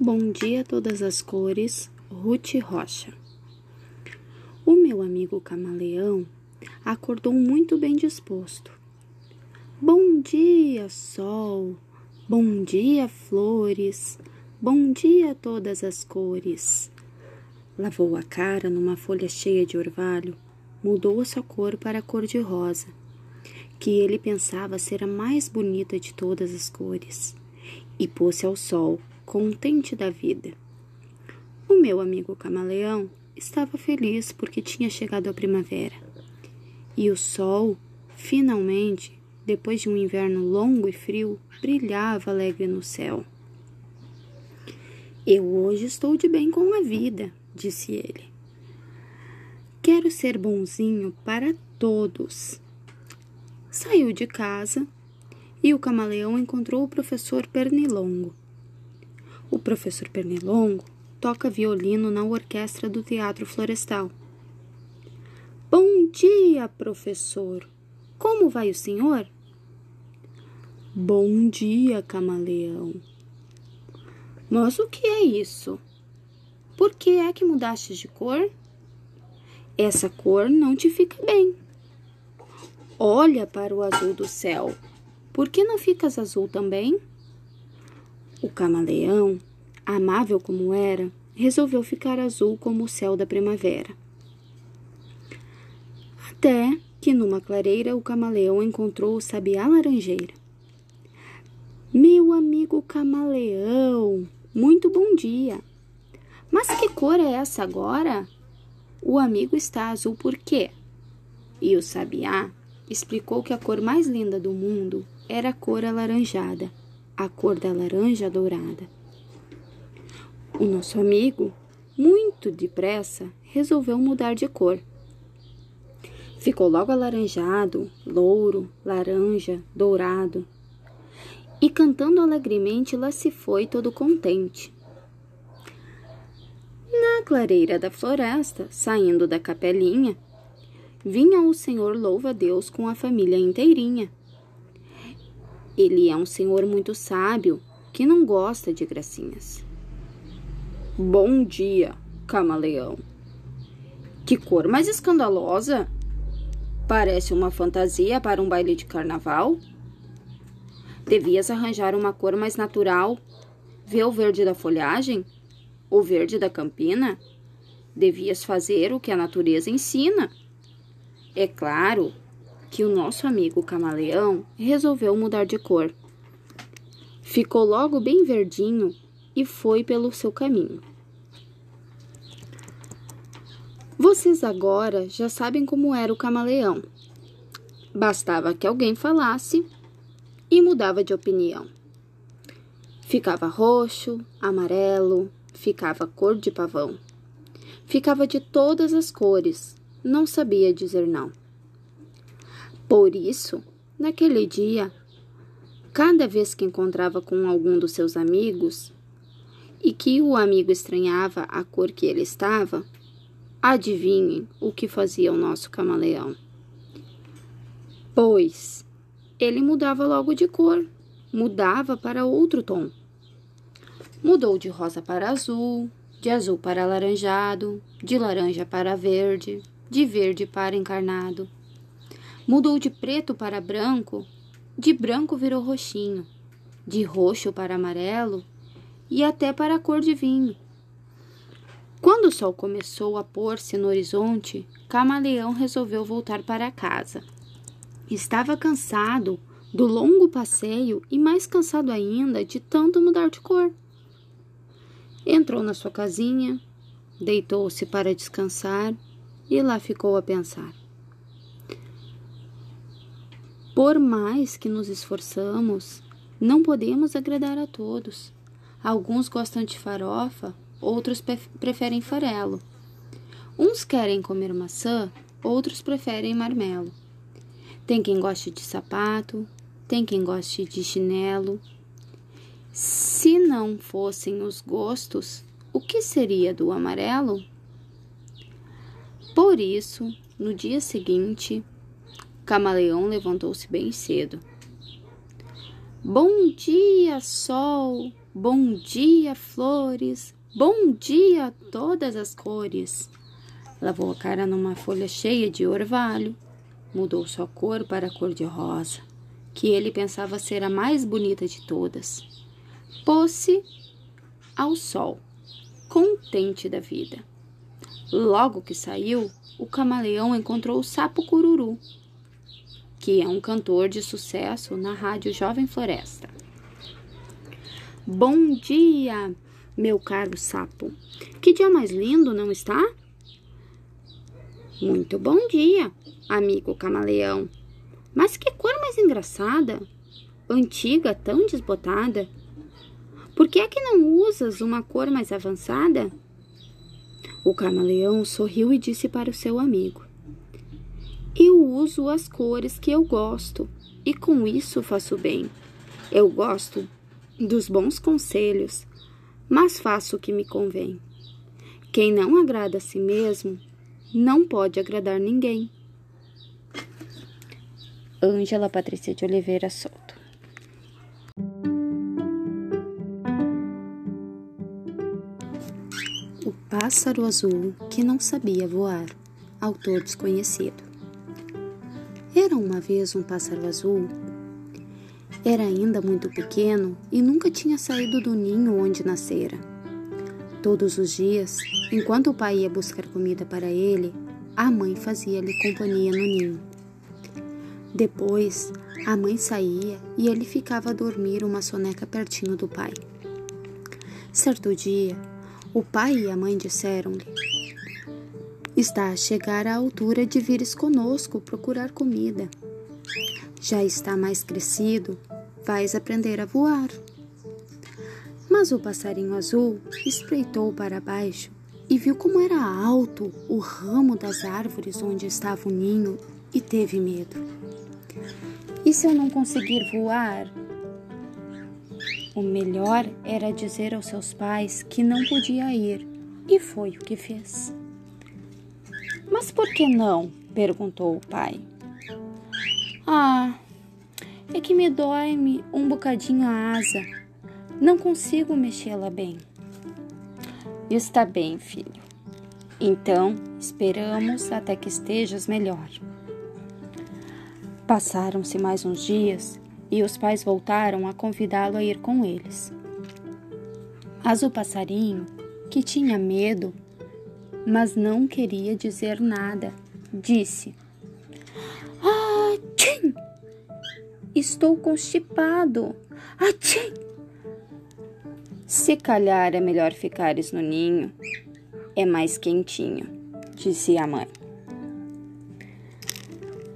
Bom dia, todas as cores, Ruth Rocha. O meu amigo camaleão acordou muito bem disposto. Bom dia, sol. Bom dia, flores. Bom dia, todas as cores. Lavou a cara numa folha cheia de orvalho, mudou a sua cor para a cor de rosa, que ele pensava ser a mais bonita de todas as cores, e pôs-se ao sol contente da vida. O meu amigo camaleão estava feliz porque tinha chegado a primavera. E o sol, finalmente, depois de um inverno longo e frio, brilhava alegre no céu. Eu hoje estou de bem com a vida, disse ele. Quero ser bonzinho para todos. Saiu de casa e o camaleão encontrou o professor Pernilongo. O professor Pernilongo toca violino na orquestra do Teatro Florestal. Bom dia, professor. Como vai o senhor? Bom dia, camaleão. Mas o que é isso? Por que é que mudaste de cor? Essa cor não te fica bem. Olha para o azul do céu. Por que não ficas azul também? O camaleão, amável como era, resolveu ficar azul como o céu da primavera. Até que numa clareira o camaleão encontrou o sabiá laranjeira. Meu amigo camaleão, muito bom dia. Mas que cor é essa agora? O amigo está azul por quê? E o sabiá explicou que a cor mais linda do mundo era a cor alaranjada a cor da laranja dourada. O nosso amigo, muito depressa, resolveu mudar de cor. Ficou logo alaranjado, louro, laranja, dourado. E cantando alegremente, lá se foi todo contente. Na clareira da floresta, saindo da capelinha, vinha o senhor louva-a-Deus com a família inteirinha. Ele é um senhor muito sábio que não gosta de gracinhas. Bom dia, camaleão. Que cor mais escandalosa! Parece uma fantasia para um baile de carnaval. Devias arranjar uma cor mais natural. Vê o verde da folhagem? O verde da campina? Devias fazer o que a natureza ensina. É claro que o nosso amigo camaleão resolveu mudar de cor. Ficou logo bem verdinho e foi pelo seu caminho. Vocês agora já sabem como era o camaleão. Bastava que alguém falasse e mudava de opinião. Ficava roxo, amarelo, ficava cor de pavão. Ficava de todas as cores, não sabia dizer não. Por isso, naquele dia, cada vez que encontrava com algum dos seus amigos e que o amigo estranhava a cor que ele estava, adivinhem o que fazia o nosso camaleão. Pois ele mudava logo de cor, mudava para outro tom. Mudou de rosa para azul, de azul para alaranjado, de laranja para verde, de verde para encarnado Mudou de preto para branco, de branco virou roxinho, de roxo para amarelo e até para a cor de vinho. Quando o sol começou a pôr-se no horizonte, Camaleão resolveu voltar para casa. Estava cansado do longo passeio e mais cansado ainda de tanto mudar de cor. Entrou na sua casinha, deitou-se para descansar e lá ficou a pensar. Por mais que nos esforçamos, não podemos agradar a todos. Alguns gostam de farofa, outros preferem farelo. Uns querem comer maçã, outros preferem marmelo. Tem quem goste de sapato, tem quem goste de chinelo. Se não fossem os gostos, o que seria do amarelo? Por isso, no dia seguinte, Camaleão levantou-se bem cedo. Bom dia, sol! Bom dia, flores! Bom dia todas as cores! Lavou a cara numa folha cheia de orvalho, mudou sua cor para a cor de rosa, que ele pensava ser a mais bonita de todas. Pôs-se ao sol, contente da vida. Logo que saiu, o camaleão encontrou o sapo cururu, que é um cantor de sucesso na rádio Jovem Floresta. Bom dia, meu caro sapo. Que dia mais lindo, não está? Muito bom dia, amigo camaleão. Mas que cor mais engraçada, antiga, tão desbotada. Por que é que não usas uma cor mais avançada? O camaleão sorriu e disse para o seu amigo: Eu uso as cores que eu gosto e com isso faço bem. Eu gosto dos bons conselhos, mas faço o que me convém. Quem não agrada a si mesmo, não pode agradar ninguém. Ângela Patrícia de Oliveira Soto O pássaro azul que não sabia voar, autor desconhecido. Era uma vez um pássaro azul era ainda muito pequeno e nunca tinha saído do ninho onde nascera. Todos os dias, enquanto o pai ia buscar comida para ele, a mãe fazia-lhe companhia no ninho. Depois, a mãe saía e ele ficava a dormir uma soneca pertinho do pai. Certo dia, o pai e a mãe disseram-lhe: Está a chegar à altura de vires conosco procurar comida. Já está mais crescido, vais aprender a voar. Mas o passarinho azul espreitou para baixo e viu como era alto o ramo das árvores onde estava o ninho e teve medo. E se eu não conseguir voar? O melhor era dizer aos seus pais que não podia ir, e foi o que fez. Mas por que não? perguntou o pai. Ah, é que me dói-me um bocadinho a asa. Não consigo mexê-la bem. Está bem, filho. Então, esperamos até que estejas melhor. Passaram-se mais uns dias e os pais voltaram a convidá-lo a ir com eles. Mas o passarinho, que tinha medo, mas não queria dizer nada, disse: Estou constipado. Atchim! Se calhar é melhor ficares no ninho. É mais quentinho, disse a mãe.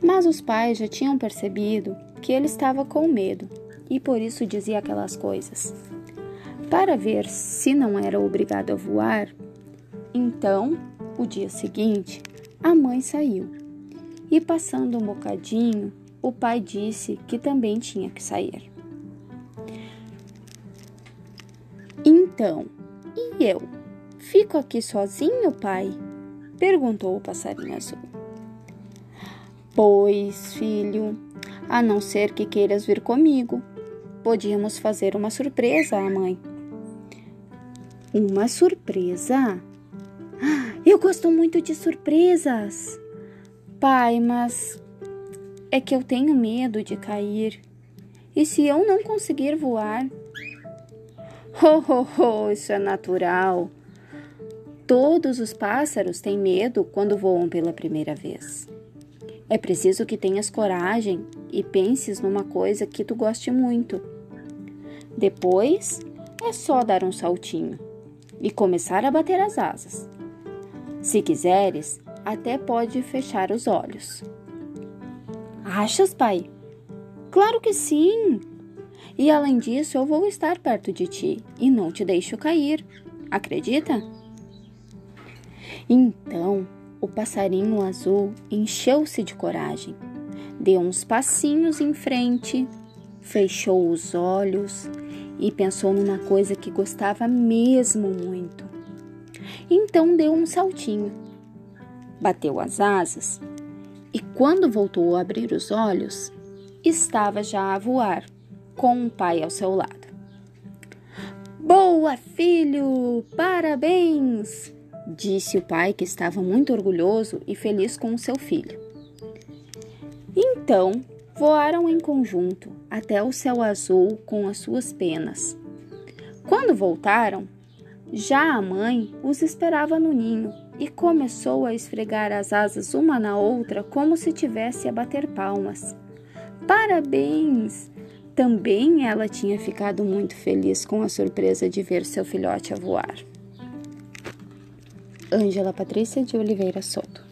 Mas os pais já tinham percebido que ele estava com medo e por isso dizia aquelas coisas. Para ver se não era obrigado a voar, então, o dia seguinte, a mãe saiu e, passando um bocadinho, o pai disse que também tinha que sair. Então, e eu? Fico aqui sozinho, pai? perguntou o passarinho azul. Pois, filho, a não ser que queiras vir comigo, podíamos fazer uma surpresa à mãe. Uma surpresa? Eu gosto muito de surpresas. Pai, mas é que eu tenho medo de cair. E se eu não conseguir voar? Ho, ho, ho, isso é natural. Todos os pássaros têm medo quando voam pela primeira vez. É preciso que tenhas coragem e penses numa coisa que tu goste muito. Depois é só dar um saltinho e começar a bater as asas. Se quiseres, até pode fechar os olhos. Achas, pai? Claro que sim! E além disso, eu vou estar perto de ti e não te deixo cair. Acredita? Então, o passarinho azul encheu-se de coragem, deu uns passinhos em frente, fechou os olhos e pensou numa coisa que gostava mesmo muito. Então deu um saltinho, bateu as asas e quando voltou a abrir os olhos, estava já a voar, com o pai ao seu lado. Boa, filho! Parabéns! Disse o pai, que estava muito orgulhoso e feliz com o seu filho. Então voaram em conjunto até o céu azul com as suas penas. Quando voltaram, já a mãe os esperava no ninho e começou a esfregar as asas uma na outra como se tivesse a bater palmas. Parabéns! Também ela tinha ficado muito feliz com a surpresa de ver seu filhote a voar. Ângela Patrícia de Oliveira Soto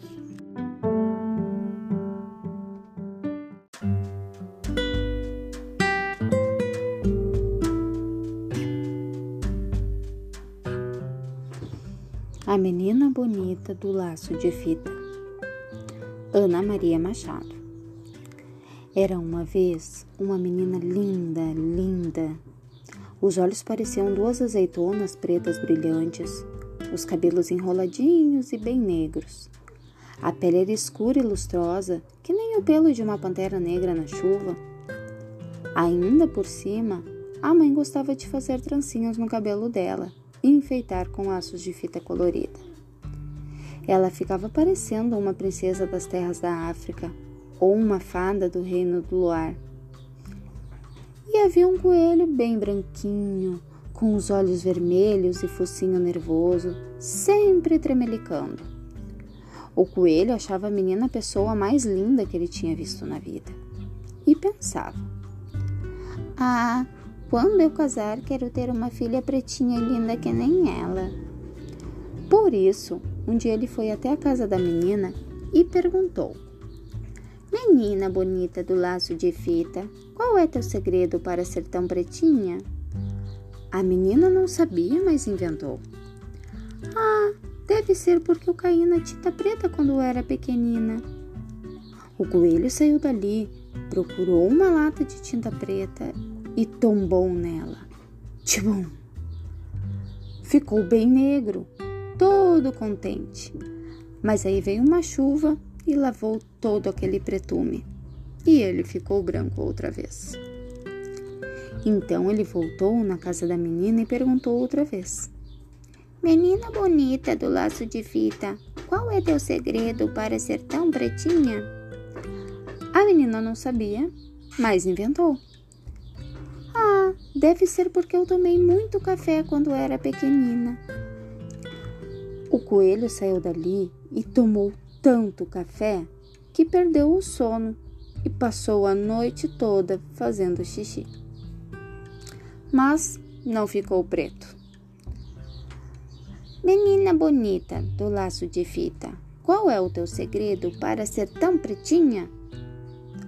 Do Laço de Fita Ana Maria Machado Era uma vez uma menina linda, linda. Os olhos pareciam duas azeitonas pretas brilhantes, os cabelos enroladinhos e bem negros. A pele era escura e lustrosa, que nem o pelo de uma pantera negra na chuva. Ainda por cima, a mãe gostava de fazer trancinhas no cabelo dela e enfeitar com laços de fita colorida. Ela ficava parecendo uma princesa das terras da África ou uma fada do reino do luar. E havia um coelho bem branquinho, com os olhos vermelhos e focinho nervoso, sempre tremelicando. O coelho achava a menina a pessoa mais linda que ele tinha visto na vida e pensava: Ah, quando eu casar, quero ter uma filha pretinha e linda que nem ela. Por isso, um dia ele foi até a casa da menina e perguntou: Menina bonita do laço de fita, qual é teu segredo para ser tão pretinha? A menina não sabia, mas inventou. Ah, deve ser porque eu caí na tinta preta quando era pequenina. O coelho saiu dali, procurou uma lata de tinta preta e tombou nela. Tchum! Ficou bem negro, todo contente. Mas aí veio uma chuva e lavou todo aquele pretume. E ele ficou branco outra vez. Então ele voltou na casa da menina e perguntou outra vez: Menina bonita do laço de fita, qual é teu segredo para ser tão pretinha? A menina não sabia, mas inventou. Deve ser porque eu tomei muito café quando era pequenina. O coelho saiu dali e tomou tanto café que perdeu o sono e passou a noite toda fazendo xixi. Mas não ficou preto. Menina bonita do laço de fita, qual é o teu segredo para ser tão pretinha?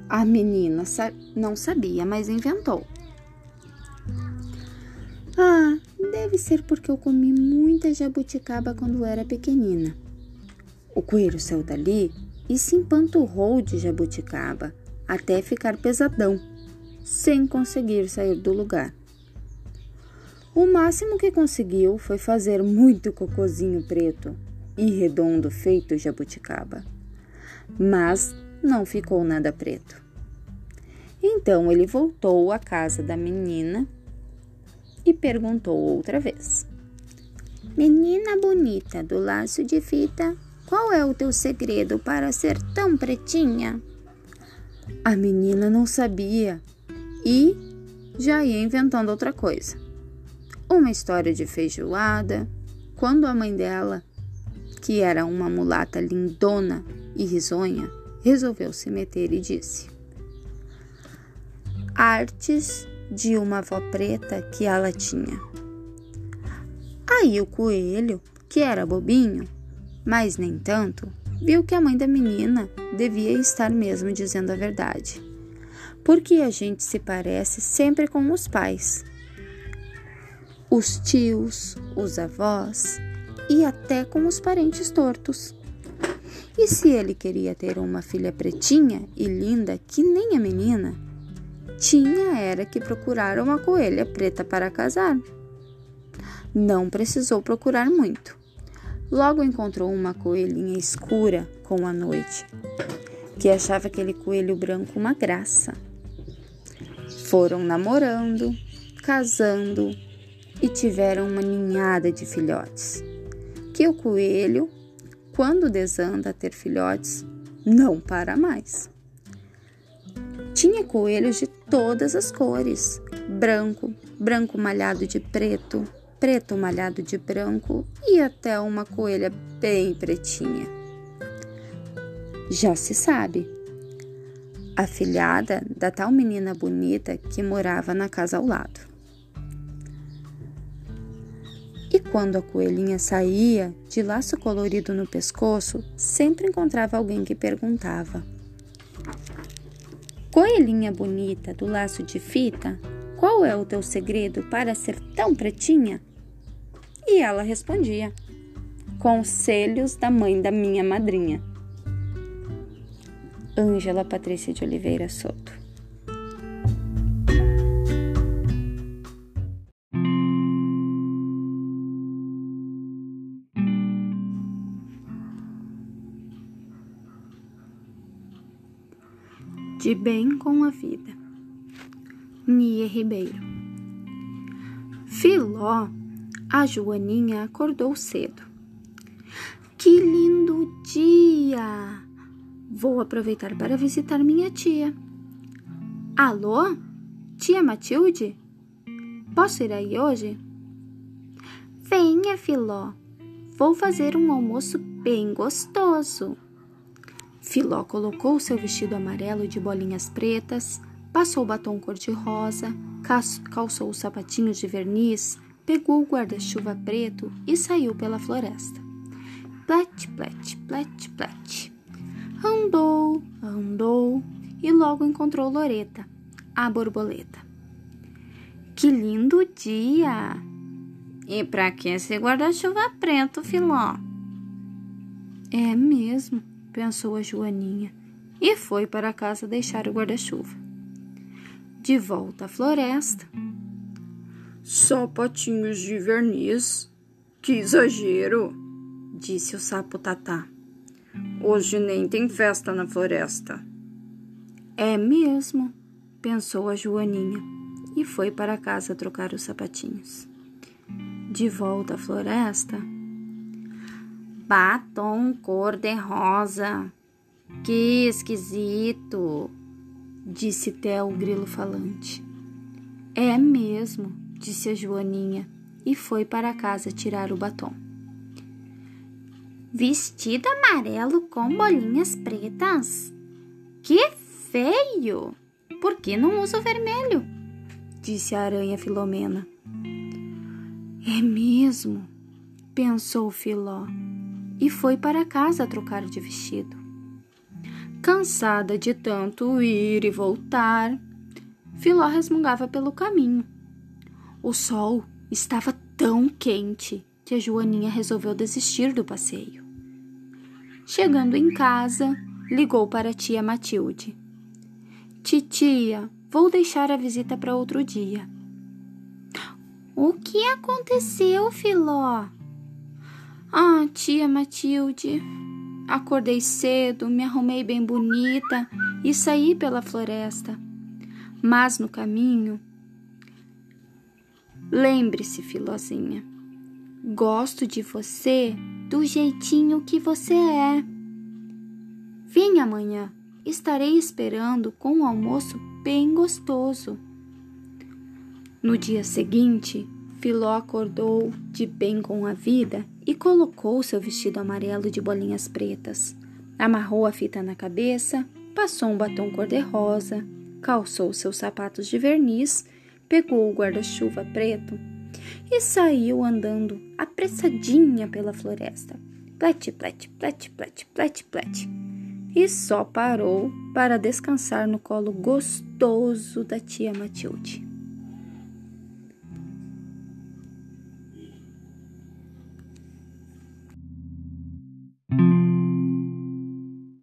A menina não sabia, mas inventou. Ah, deve ser porque eu comi muita jabuticaba quando era pequenina. O coelho saiu dali e se empanturrou de jabuticaba até ficar pesadão, sem conseguir sair do lugar. O máximo que conseguiu foi fazer muito cocozinho preto e redondo feito jabuticaba. Mas não ficou nada preto. Então ele voltou à casa da menina e perguntou outra vez: Menina bonita do laço de fita, qual é o teu segredo para ser tão pretinha? A menina não sabia e já ia inventando outra coisa. Uma história de feijoada, quando a mãe dela, que era uma mulata lindona e risonha, resolveu se meter e disse: Artes de uma avó preta que ela tinha. Aí o coelho, que era bobinho, mas nem tanto, viu que a mãe da menina devia estar mesmo dizendo a verdade. Porque a gente se parece sempre com os pais, os tios, os avós e até com os parentes tortos. E se ele queria ter uma filha pretinha e linda que nem a menina, tinha era que procurar uma coelha preta para casar. Não precisou procurar muito. Logo encontrou uma coelhinha escura com a noite, que achava aquele coelho branco uma graça. Foram namorando, casando e tiveram uma ninhada de filhotes. Que o coelho, quando desanda a ter filhotes, não para mais. Tinha coelhos de todas as cores: branco, branco malhado de preto, preto malhado de branco e até uma coelha bem pretinha. Já se sabe, a filhada da tal menina bonita que morava na casa ao lado. E quando a coelhinha saía, de laço colorido no pescoço, sempre encontrava alguém que perguntava: Coelhinha bonita do laço de fita, qual é o teu segredo para ser tão pretinha? E ela respondia: Conselhos da mãe da minha madrinha. Ângela Patrícia de Oliveira Soto. De bem com a vida. Nia Ribeiro. Filó, a Joaninha acordou cedo. Que lindo dia! Vou aproveitar para visitar minha tia. Alô? Tia Matilde? Posso ir aí hoje? Venha, Filó. Vou fazer um almoço bem gostoso. Filó colocou seu vestido amarelo de bolinhas pretas, passou batom cor-de-rosa, calçou os sapatinhos de verniz, pegou o guarda-chuva preto e saiu pela floresta. Plet, plet, plet, plet. Andou, andou e logo encontrou Loreta, a borboleta. Que lindo dia! E para que esse guarda-chuva preto, Filó? É mesmo pensou a Joaninha, e foi para casa deixar o guarda-chuva. De volta à floresta. Sapatinhos de verniz? Que exagero! disse o sapo Tatá. Hoje nem tem festa na floresta. É mesmo, pensou a Joaninha e foi para casa trocar os sapatinhos. De volta à floresta, batom cor-de-rosa. Que esquisito, disse Theo, o grilo falante. É mesmo, disse a Joaninha e foi para casa tirar o batom. Vestido amarelo com bolinhas pretas? Que feio! Por que não uso vermelho? Disse a aranha Filomena. É mesmo, pensou Filó e foi para casa trocar de vestido. Cansada de tanto ir e voltar, Filó resmungava pelo caminho. O sol estava tão quente que a Joaninha resolveu desistir do passeio. Chegando em casa, ligou para a tia Matilde. Titia, vou deixar a visita para outro dia. O que aconteceu, Filó? Ah, tia Matilde, acordei cedo, me arrumei bem bonita e saí pela floresta. Mas no caminho. Lembre-se, Filozinha, gosto de você do jeitinho que você é. Vem amanhã, estarei esperando com um almoço bem gostoso. No dia seguinte, Filó acordou de bem com a vida e colocou seu vestido amarelo de bolinhas pretas. Amarrou a fita na cabeça, passou um batom cor-de-rosa, calçou seus sapatos de verniz, pegou o guarda-chuva preto e saiu andando apressadinha pela floresta. Plet, plet, plet, plet, plet, plet. E só parou para descansar no colo gostoso da tia Matilde.